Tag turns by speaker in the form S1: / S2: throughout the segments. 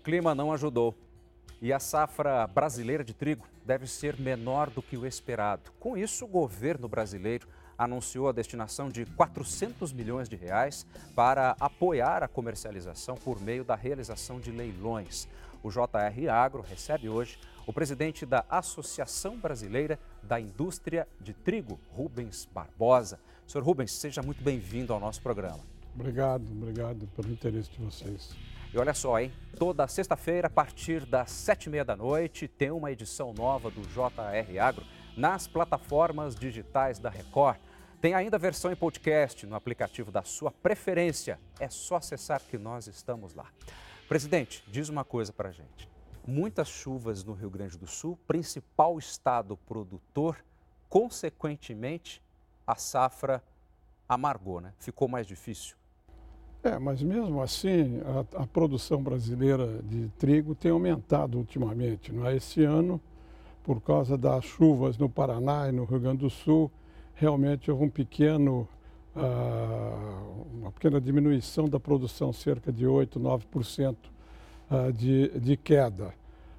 S1: clima não ajudou e a safra brasileira de trigo deve ser menor do que o esperado. Com isso, o governo brasileiro anunciou a destinação de 400 milhões de reais para apoiar a comercialização por meio da realização de leilões. O JR Agro recebe hoje o presidente da Associação Brasileira da Indústria de Trigo, Rubens Barbosa. Senhor Rubens, seja muito bem-vindo ao nosso programa.
S2: Obrigado, obrigado pelo interesse de vocês.
S1: E olha só, hein? Toda sexta-feira, a partir das sete e meia da noite, tem uma edição nova do JR Agro nas plataformas digitais da Record. Tem ainda a versão em podcast no aplicativo da sua preferência. É só acessar que nós estamos lá. Presidente, diz uma coisa para gente. Muitas chuvas no Rio Grande do Sul, principal estado produtor, consequentemente, a safra amargou, né? Ficou mais difícil.
S2: É, mas mesmo assim, a, a, produção brasileira de trigo tem aumentado ultimamente. Não é? Esse ano, por causa das chuvas no Paraná e no Rio Grande do Sul, realmente houve um pequeno, uh, uma pequena diminuição da produção, cerca de 8, 9% uh, de, de queda.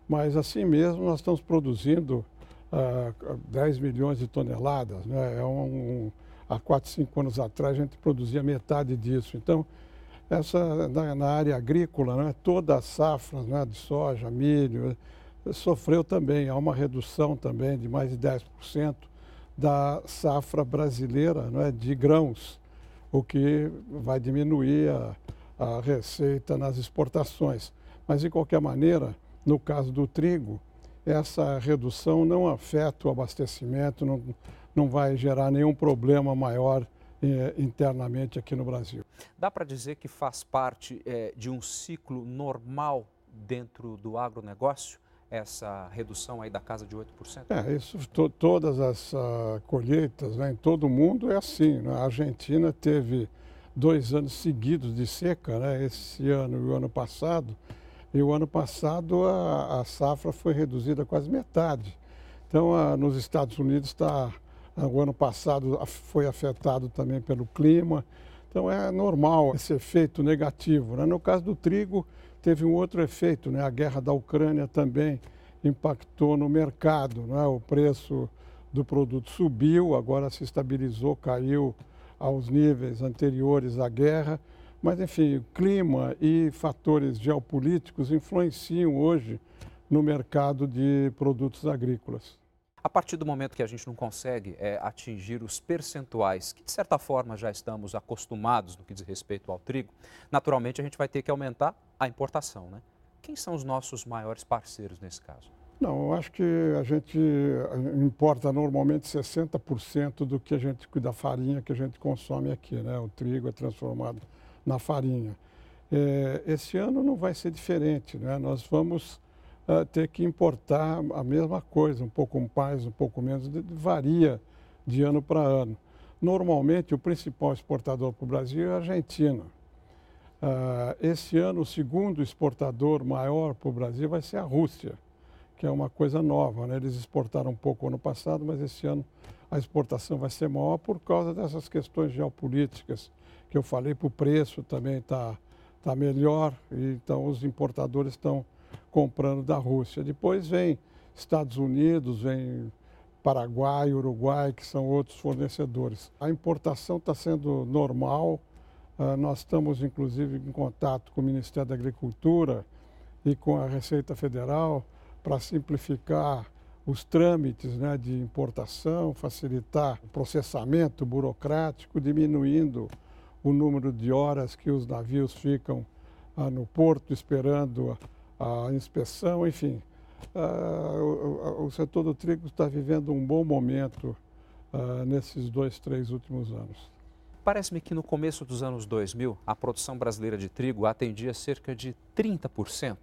S2: Mas assim mesmo, nós estamos produzindo uh, ah, 10 milhões de toneladas. Né? É um, um, há 4, 5 anos atrás, a gente produzia metade disso. Então, essa, na, na área agrícola, né, toda a safra né, de soja, milho, sofreu também, há uma redução também de mais de 10% da safra brasileira né, de grãos, o que vai diminuir a, a receita nas exportações. Mas, de qualquer maneira, no caso do trigo, essa redução não afeta o abastecimento, não, não vai gerar nenhum problema maior eh, internamente aqui no Brasil.
S1: Dá para dizer que faz parte eh, de um ciclo normal dentro do agronegócio? essa redução aí da casa de 8%?
S2: É, isso, to, todas as uh, colheitas né, em todo o mundo é assim. Né? A Argentina teve dois anos seguidos de seca, né, esse ano e o ano passado, e o ano passado a, a safra foi reduzida quase metade. Então, uh, nos Estados Unidos está o ano passado foi afetado também pelo clima. Então é normal esse efeito negativo. Né? No caso do trigo, teve um outro efeito. Né? A guerra da Ucrânia também impactou no mercado. Né? O preço do produto subiu, agora se estabilizou, caiu aos níveis anteriores à guerra. Mas, enfim, o clima e fatores geopolíticos influenciam hoje no mercado de produtos agrícolas.
S1: A partir do momento que a gente não consegue é, atingir os percentuais, que de certa forma já estamos acostumados no que diz respeito ao trigo, naturalmente a gente vai ter que aumentar a importação. Né? Quem são os nossos maiores parceiros nesse caso?
S2: Não, eu acho que a gente importa normalmente 60% do que a gente da farinha que a gente consome aqui, né? O trigo é transformado na farinha. É, esse ano não vai ser diferente, né? Nós vamos uh, ter que importar a mesma coisa, um pouco mais, um pouco menos, varia de ano para ano. Normalmente, o principal exportador para o Brasil é a Argentina. Uh, esse ano, o segundo exportador maior para o Brasil vai ser a Rússia, que é uma coisa nova. Né? Eles exportaram um pouco ano passado, mas esse ano a exportação vai ser maior por causa dessas questões geopolíticas que eu falei, para o preço também está tá melhor, então os importadores estão comprando da Rússia. Depois vem Estados Unidos, vem Paraguai, Uruguai, que são outros fornecedores. A importação está sendo normal. Uh, nós estamos, inclusive, em contato com o Ministério da Agricultura e com a Receita Federal para simplificar os trâmites né, de importação, facilitar o processamento burocrático, diminuindo o número de horas que os navios ficam ah, no porto esperando a inspeção, enfim. Uh, o, o, setor do trigo está vivendo um bom momento uh, nesses dois, três últimos anos.
S1: Parece-me que no começo dos anos 2000, a produção brasileira de trigo atendia cerca de 30%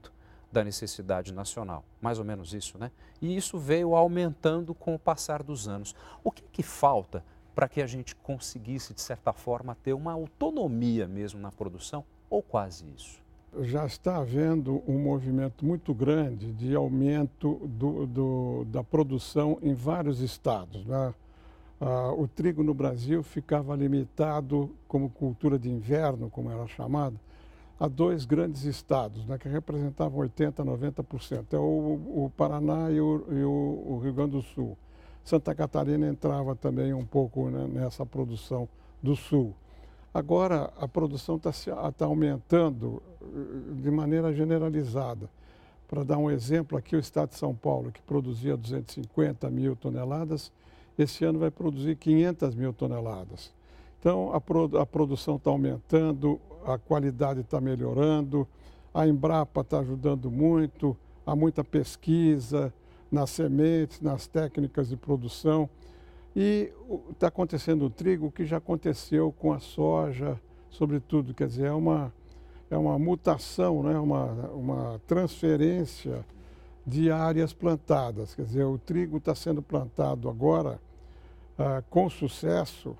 S1: da necessidade nacional, mais ou menos isso, né? E isso veio aumentando com o passar dos anos. O que, que falta para que a gente conseguisse, de certa forma, ter uma autonomia mesmo na produção, ou quase isso?
S2: Já está havendo um movimento muito grande de aumento do, do, da produção em vários estados. Né? Ah, o trigo no Brasil ficava limitado como cultura de inverno, como era chamada, a dois grandes estados, né, que representavam 80%, 90%. É o, o Paraná e, o, e o, o, Rio Grande do Sul. Santa Catarina entrava também um pouco né, nessa produção do Sul. Agora, a produção está tá aumentando eh, de maneira generalizada. Para dar um exemplo, aqui o estado de São Paulo, que produzia 250 mil toneladas, esse ano vai produzir 500 mil toneladas. Então, a, a produção está aumentando, a qualidade está melhorando, a Embrapa está ajudando muito, há muita pesquisa nas sementes, nas técnicas de produção. E está acontecendo o trigo, o que já aconteceu com a soja, sobretudo, quer dizer, é uma, é uma mutação, né? uma, uma transferência de áreas plantadas. Quer dizer, o trigo está sendo plantado agora ah, com sucesso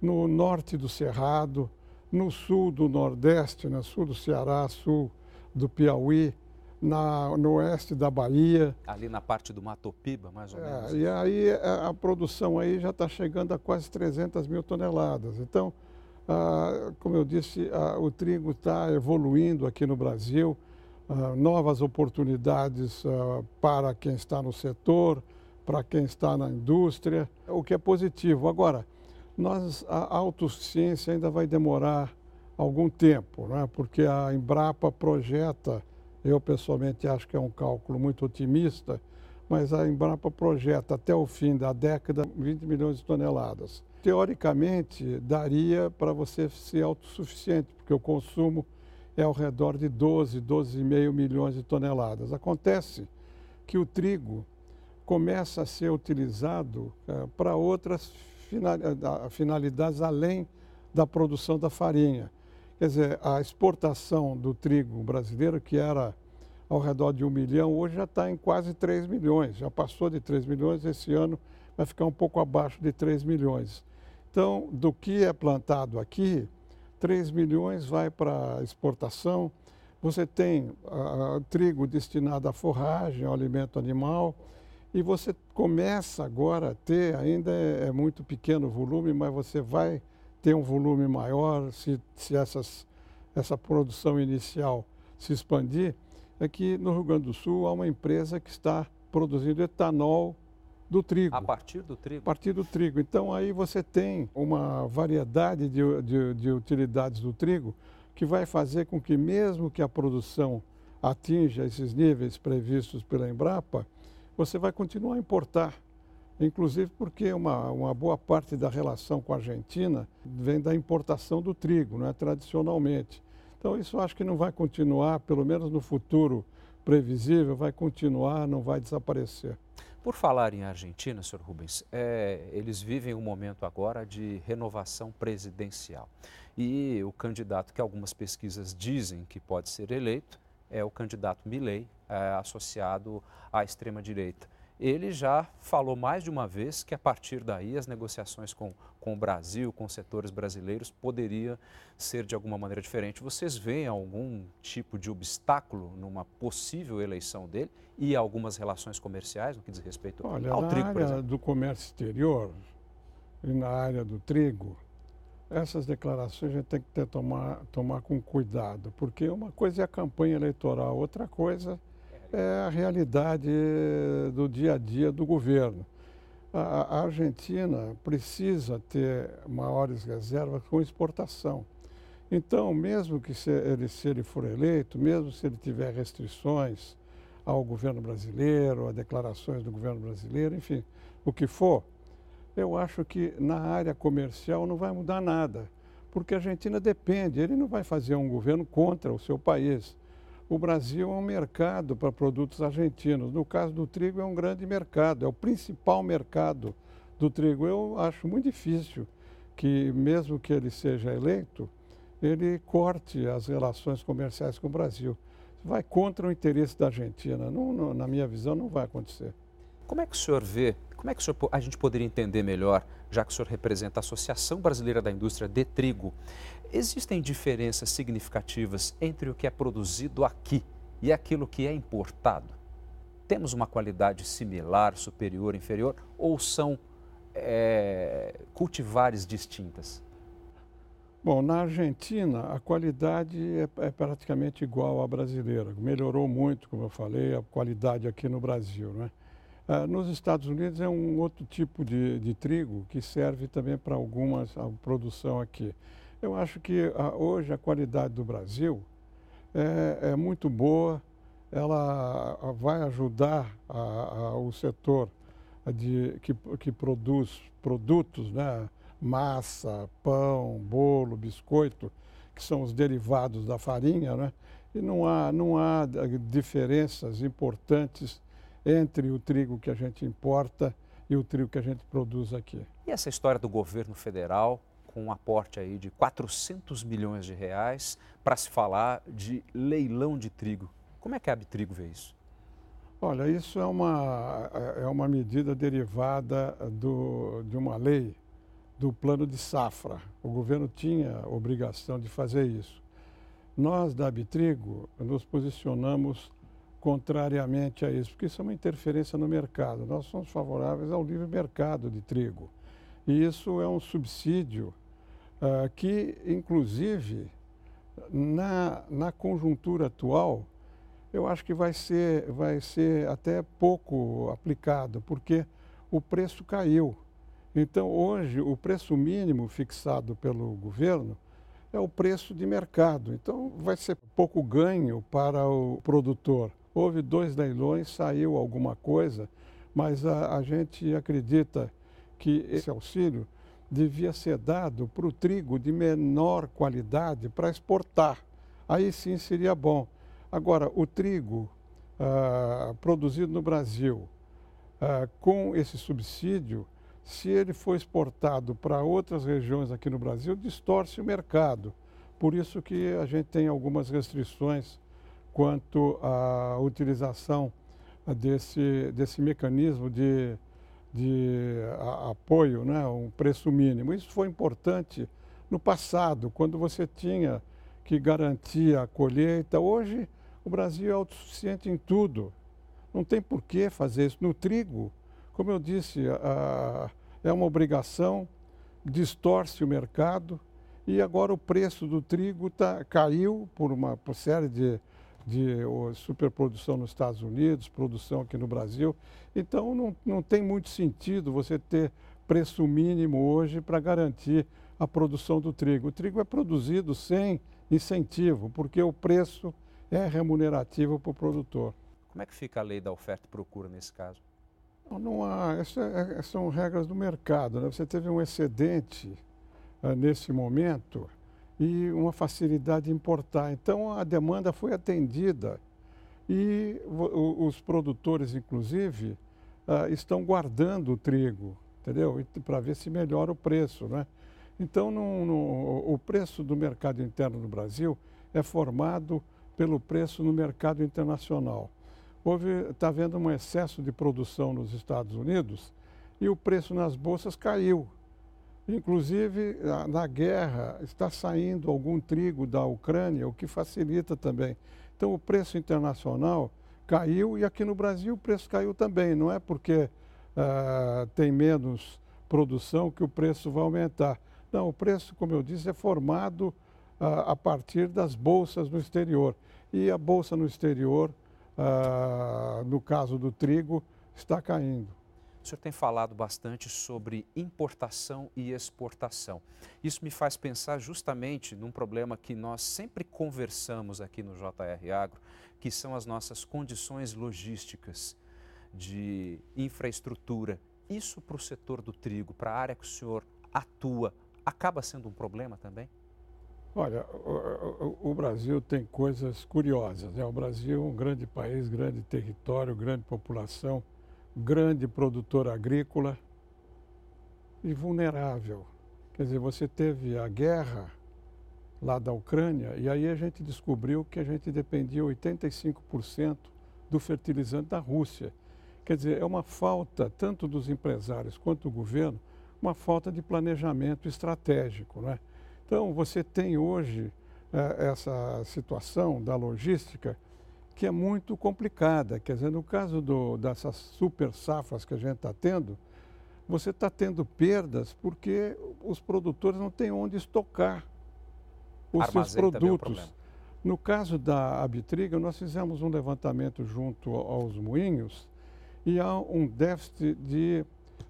S2: no norte do Cerrado, no sul do Nordeste, no sul do Ceará, sul do Piauí, na, no oeste da Bahia.
S1: Ali na parte do Matopiba, mais ou menos.
S2: É, e aí a, a, produção aí já está chegando a quase 300 mil toneladas. Então, ah, como eu disse, ah, o trigo está evoluindo aqui no Brasil, ah, novas oportunidades para quem está no setor, para quem está na indústria, o que é positivo. Agora, nós, a autossuficiência ainda vai demorar algum tempo, né? porque a Embrapa projeta, eu pessoalmente acho que é um cálculo muito otimista, mas a Embrapa projeta até o fim da década 20 milhões de toneladas. Teoricamente, daria para você ser autossuficiente, porque o consumo é ao redor de 12, 12,5 milhões de toneladas. Acontece que o trigo começa a ser utilizado é, para outras finalidades além da produção da farinha. Quer dizer, a exportação do trigo brasileiro, que era ao redor de um milhão, hoje já está em quase 3 milhões, já passou de 3 milhões, esse ano vai ficar um pouco abaixo de 3 milhões. Então, do que é plantado aqui, 3 milhões vai para exportação. Você tem uh, trigo destinado à forragem, ao alimento animal, e você começa agora a ter, ainda é, é, muito pequeno o volume, mas você vai ter um volume maior se, se essas, essa produção inicial se expandir. É que no Rio Grande do Sul há uma empresa que está produzindo etanol do trigo.
S1: A partir do trigo?
S2: A partir do trigo. Então aí você tem uma variedade de, de, de utilidades do trigo que vai fazer com que mesmo que a produção atinja esses níveis previstos pela Embrapa, você vai continuar a importar. Inclusive porque uma, uma boa parte da relação com a Argentina vem da importação do trigo, né, tradicionalmente. Então isso acho que não vai continuar, pelo menos no futuro previsível, vai continuar, não vai desaparecer.
S1: Por falar em Argentina, senhor Rubens, é, eles vivem um momento agora de renovação presidencial. E o candidato que algumas pesquisas dizem que pode ser eleito é o candidato Milley, é, associado à extrema-direita. Ele já falou mais de uma vez que a partir daí as negociações com, com o Brasil, com setores brasileiros, poderiam ser de alguma maneira diferente. Vocês veem algum tipo de obstáculo numa possível eleição dele e algumas relações comerciais no que diz respeito
S2: Olha,
S1: ao trigo,
S2: por exemplo? Na área do comércio exterior e na área do trigo, essas declarações a gente tem que ter, tomar, tomar com cuidado, porque uma coisa é a campanha eleitoral, outra coisa é a realidade do dia a dia do governo. A, Argentina precisa ter maiores reservas com exportação. Então, mesmo que se ele, se ele for eleito, mesmo se ele tiver restrições ao governo brasileiro, a declarações do governo brasileiro, enfim, o que for, eu acho que na área comercial não vai mudar nada, porque a Argentina depende, ele não vai fazer um governo contra o seu país. O Brasil é um mercado para produtos argentinos. No caso do trigo, é um grande mercado, é o principal mercado do trigo. Eu acho muito difícil que, mesmo que ele seja eleito, ele corte as relações comerciais com o Brasil. Vai contra o interesse da Argentina. Não, não, na minha visão, não vai acontecer.
S1: Como é que o senhor vê, como é que senhor, a gente poderia entender melhor, já que o senhor representa a Associação Brasileira da Indústria de Trigo, existem diferenças significativas entre o que é produzido aqui e aquilo que é importado? Temos uma qualidade similar, superior, inferior, ou são é, cultivares distintas?
S2: Bom, na Argentina a qualidade é, é, praticamente igual à brasileira. Melhorou muito, como eu falei, a qualidade aqui no Brasil. Né? Ah, nos Estados Unidos é um outro tipo de, de trigo que serve também para algumas a produção aqui. Eu acho que ah, hoje a qualidade do Brasil é, é muito boa, ela ah, vai ajudar a, a, o setor de, que, que produz produtos, né? massa, pão, bolo, biscoito, que são os derivados da farinha, né? e não há, não há diferenças importantes entre o trigo que a gente importa e o trigo que a gente produz aqui.
S1: E essa história do governo federal com um aporte aí de 400 milhões de reais para se falar de leilão de trigo. Como é que a Abtrigo vê isso?
S2: Olha, isso é uma, é uma medida derivada do, de uma lei do plano de safra. O governo tinha obrigação de fazer isso. Nós, da Abitrigo, nos posicionamos contrariamente a isso, porque isso é uma interferência no mercado. Nós somos favoráveis ao livre mercado de trigo. E isso é um subsídio uh, que, inclusive, na, na conjuntura atual, eu acho que vai ser, vai ser até pouco aplicado, porque o preço caiu. Então, hoje, o preço mínimo fixado pelo governo é o preço de mercado. Então, vai ser pouco ganho para o produtor. Houve dois leilões, saiu alguma coisa, mas a, a gente acredita que esse auxílio devia ser dado para o trigo de menor qualidade para exportar. Aí sim seria bom. Agora, o trigo ah, produzido no Brasil, ah, com esse subsídio, se ele for exportado para outras regiões aqui no Brasil, distorce o mercado. Por isso que a gente tem algumas restrições quanto à utilização desse, desse mecanismo de, de apoio, né, um preço mínimo. Isso foi importante no passado, quando você tinha que garantir a colheita. Hoje, o Brasil é autossuficiente em tudo. Não tem por que fazer isso. No trigo, como eu disse, a, é uma obrigação, distorce o mercado e agora o preço do trigo tá, caiu por uma por série de, de superprodução nos Estados Unidos, produção aqui no Brasil. Então não, não tem muito sentido você ter preço mínimo hoje para garantir a produção do trigo. O trigo é produzido sem incentivo, porque o preço é remunerativo para o produtor.
S1: Como é que fica a lei da oferta e procura nesse caso?
S2: Não, não há, essas é, são regras do mercado. Né? Você teve um excedente uh, nesse momento e uma facilidade de importar. Então a demanda foi atendida e os produtores, inclusive, uh, estão guardando o trigo, entendeu? Para ver se melhora o preço, né? Então no, no, o preço do mercado interno no Brasil é formado pelo preço no mercado internacional. Houve, está havendo um excesso de produção nos Estados Unidos e o preço nas bolsas caiu. Inclusive, na guerra, está saindo algum trigo da Ucrânia, o que facilita também. Então, o preço internacional caiu e aqui no Brasil o preço caiu também. Não é porque uh, tem menos produção que o preço vai aumentar. Não, o preço, como eu disse, é formado uh, a partir das bolsas no exterior e a bolsa no exterior, ah, no caso do trigo, está caindo.
S1: O senhor tem falado bastante sobre importação e exportação. Isso me faz pensar justamente num problema que nós sempre conversamos aqui no JR Agro, que são as nossas condições logísticas de infraestrutura. Isso para o setor do trigo, para a área que o senhor atua, acaba sendo um problema também?
S2: Olha, o, o, Brasil tem coisas curiosas. Né? O Brasil é um grande país, grande território, grande população, grande produtor agrícola e vulnerável. Quer dizer, você teve a guerra lá da Ucrânia e aí a gente descobriu que a gente dependia 85% do fertilizante da Rússia. Quer dizer, é uma falta, tanto dos empresários quanto do governo, uma falta de planejamento estratégico. Não é? Então, você tem hoje é, essa situação da logística que é muito complicada. Quer dizer, no caso do, dessas super safras que a gente está tendo, você está tendo perdas porque os produtores não têm onde estocar. os seus produtos. É um no caso da Abitriga, nós fizemos um levantamento junto aos moinhos e há um déficit de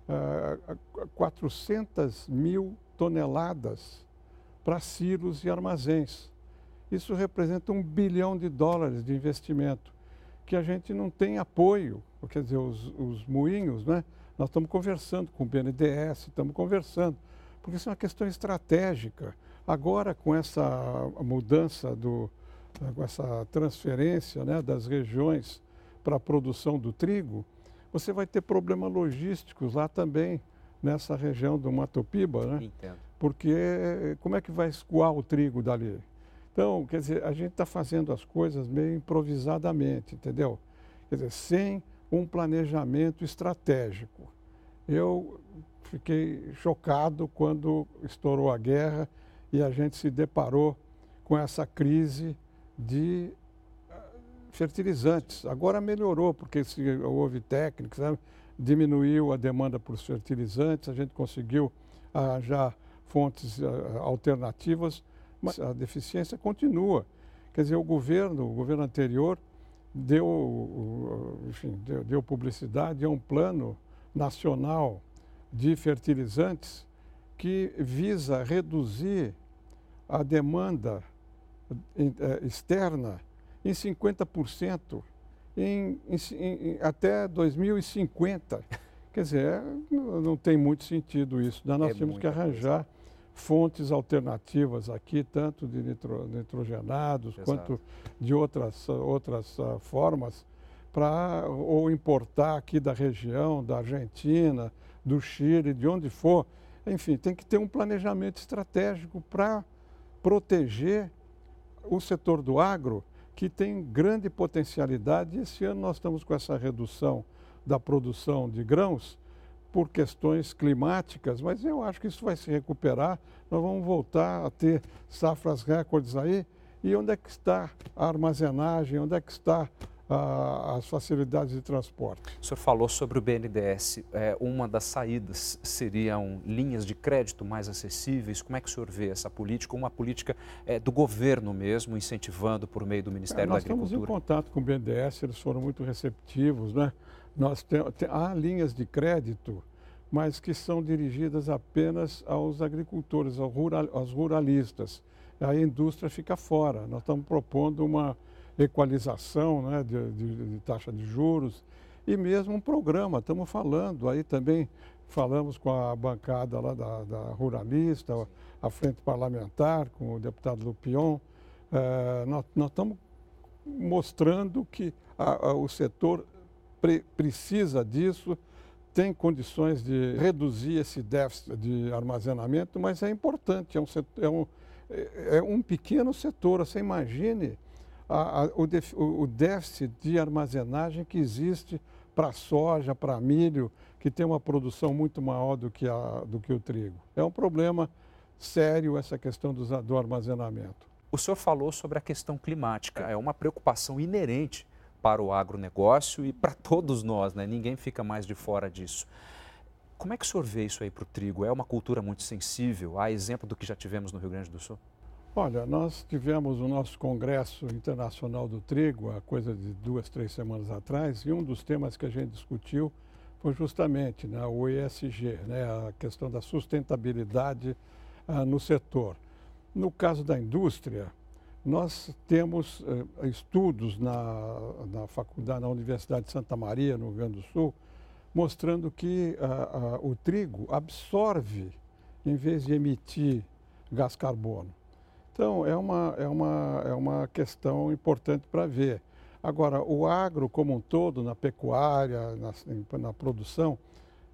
S2: uh, ah, 400 mil toneladas para silos e armazéns. Isso representa um bilhão de dólares de investimento, que a gente não tem apoio, quer dizer, os, os moinhos, né? Nós estamos conversando com o BNDES, estamos conversando, porque isso é uma questão estratégica. Agora, com essa mudança, do, com essa transferência né, das regiões para a produção do trigo, você vai ter problemas logísticos lá também, nessa região do Mato Piba, né? Entendo. Porque como é que vai escoar o trigo dali? Então, quer dizer, a gente está fazendo as coisas meio improvisadamente, entendeu? Quer dizer, sem um planejamento estratégico. Eu fiquei chocado quando estourou a guerra e a gente se deparou com essa crise de ah, fertilizantes. Agora melhorou, porque houve técnicas, né? diminuiu a demanda por fertilizantes, a gente conseguiu arranjar fontes uh, alternativas, mas a deficiência continua. Quer dizer, o governo, o governo anterior, deu, enfim, deu, deu publicidade a um plano nacional de fertilizantes que visa reduzir a demanda eh, externa em 50% em, em, em, até 2050. Quer dizer, não tem muito sentido isso. Nós é temos que arranjar coisa. Fontes alternativas aqui, tanto de nitro, nitrogenados Exato. quanto de outras, outras uh, formas, para ou importar aqui da região, da Argentina, do Chile, de onde for. Enfim, tem que ter um planejamento estratégico para proteger o setor do agro que tem grande potencialidade. Esse ano nós estamos com essa redução da produção de grãos por questões climáticas, mas eu acho que isso vai se recuperar. Nós vamos voltar a ter safras recordes aí. E onde é que está a armazenagem? Onde é que está as facilidades de transporte.
S1: O senhor falou sobre o BNDES. É, uma das saídas seriam linhas de crédito mais acessíveis. Como é que o senhor vê essa política? Uma política é, do governo mesmo, incentivando por meio do Ministério é, da Agricultura?
S2: Nós estamos em contato com o BNDES, eles foram muito receptivos. Né? Nós tem, tem, há linhas de crédito, mas que são dirigidas apenas aos agricultores, aos, rural, aos ruralistas. A indústria fica fora. Nós estamos propondo uma equalização né, de, de, de, taxa de juros e mesmo um programa. Estamos falando aí também, falamos com a bancada lá da, da Ruralista, a Frente Parlamentar, com o deputado Lupion. É, nós, nós, estamos mostrando que a, a, o setor pre, precisa disso, tem condições de reduzir esse déficit de armazenamento, mas é importante, é um, setor, é um, é, é um pequeno setor. Você imagine a, a, o, o déficit de armazenagem que existe para soja, para milho, que tem uma produção muito maior do que, a, do que o trigo. É um problema sério essa questão do, do armazenamento.
S1: O senhor falou sobre a questão climática. É uma preocupação inerente para o agronegócio e para todos nós, né? Ninguém fica mais de fora disso. Como é que o senhor vê isso aí para o trigo? É uma cultura muito sensível, a exemplo do que já tivemos no Rio Grande do Sul?
S2: Olha, nós tivemos o nosso Congresso Internacional do Trigo há coisa de duas, três semanas atrás, e um dos temas que a gente discutiu foi justamente né, o ESG, né, a questão da sustentabilidade ah, no setor. No caso da indústria, nós temos eh, estudos na, na faculdade, na Universidade de Santa Maria, no Rio Grande do Sul, mostrando que ah, ah, o trigo absorve, em vez de emitir gás carbono. Então, é uma, é uma, é uma questão importante para ver. Agora, o agro como um todo, na pecuária, na, na produção,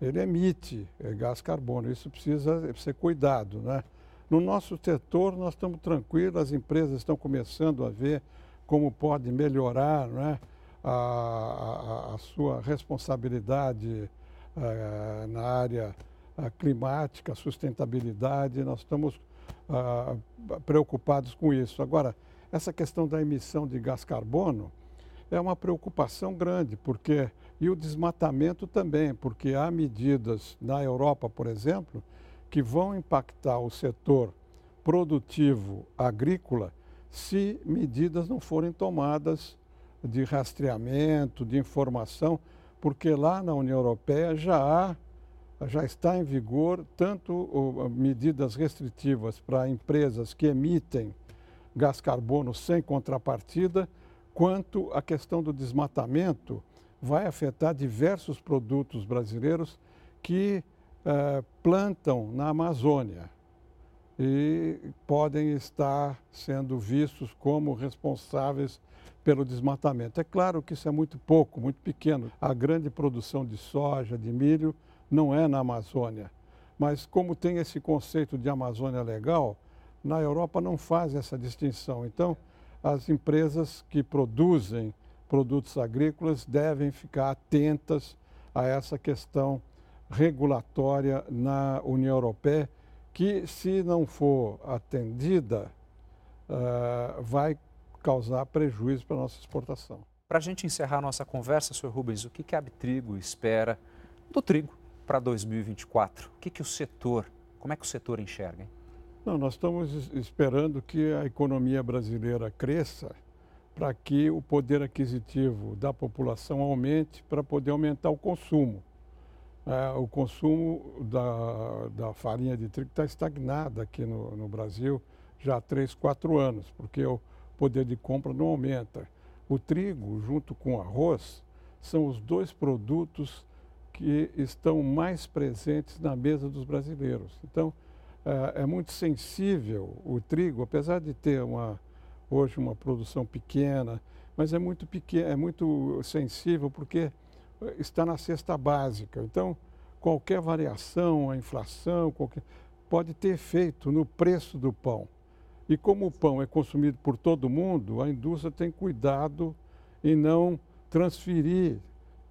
S2: ele emite é, gás carbono. Isso precisa ser cuidado, né? No nosso setor, nós estamos tranquilos, as empresas estão começando a ver como pode melhorar né, a, a, a sua responsabilidade uh, na área uh, climática, sustentabilidade. Nós estamos ah, preocupados com isso. Agora, essa questão da emissão de gás carbono é uma preocupação grande, porque e o desmatamento também, porque há medidas na Europa, por exemplo, que vão impactar o setor produtivo agrícola se medidas não forem tomadas de rastreamento, de informação, porque lá na União Europeia já há, já está em vigor tanto medidas restritivas para empresas que emitem gás carbono sem contrapartida, quanto a questão do desmatamento vai afetar diversos produtos brasileiros que eh, plantam na Amazônia e podem estar sendo vistos como responsáveis pelo desmatamento. É claro que isso é muito pouco, muito pequeno. A grande produção de soja, de milho, não é na Amazônia. Mas como tem esse conceito de Amazônia legal, na Europa não faz essa distinção. Então, as empresas que produzem produtos agrícolas devem ficar atentas a essa questão regulatória na União Europeia, que, se não for atendida, uh, vai causar prejuízo para a nossa exportação.
S1: Para a gente encerrar a nossa conversa, senhor Rubens, o que, que a Abtrigo espera do trigo para 2024? O que, que o setor, como é que o setor enxerga? Hein?
S2: Não, nós estamos esperando que a economia brasileira cresça para que o poder aquisitivo da população aumente para poder aumentar o consumo. É, o consumo da, da, farinha de trigo está estagnado aqui no, no, Brasil já há 3, 4 anos, porque o poder de compra não aumenta. O trigo, junto com o arroz, são os dois produtos que estão mais presentes na mesa dos brasileiros. Então, é, é muito sensível o trigo, apesar de ter uma, hoje uma produção pequena, mas é muito pequeno, é muito sensível porque está na cesta básica. Então, qualquer variação, a inflação, qualquer, pode ter efeito no preço do pão. E como o pão é consumido por todo mundo, a indústria tem cuidado em não transferir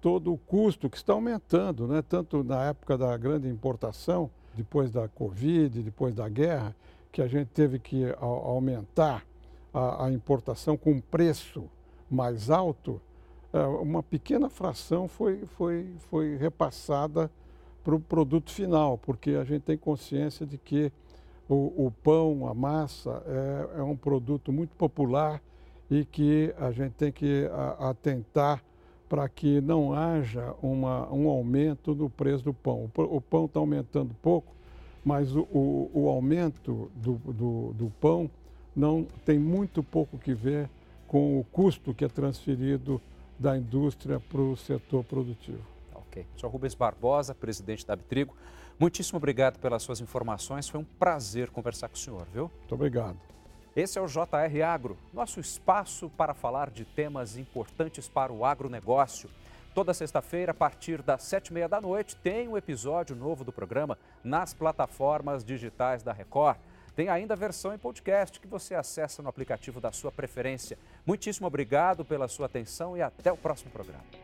S2: todo o custo que está aumentando, né? tanto na época da grande importação, depois da Covid, depois da guerra, que a gente teve que aumentar a, a importação com um preço mais alto, uma pequena fração foi, foi, foi repassada para o produto final, porque a gente tem consciência de que o, o pão, a massa, é, é, um produto muito popular e que a gente tem que atentar para que não haja uma, um aumento no preço do pão. O, o pão está aumentando pouco, mas o, o, o aumento do, do, do pão não tem muito pouco que ver com o custo que é transferido da indústria para o setor produtivo.
S1: Ok. Sr. Rubens Barbosa, presidente da Abtrigo, muitíssimo obrigado pelas suas informações. Foi um prazer conversar com o senhor, viu?
S2: Muito obrigado.
S1: Esse é o JR Agro, nosso espaço para falar de temas importantes para o agronegócio. Toda sexta-feira, a partir das sete e meia da noite, tem um episódio novo do programa nas plataformas digitais da Record. Tem ainda a versão em podcast que você acessa no aplicativo da sua preferência. Muitíssimo obrigado pela sua atenção e até o próximo programa.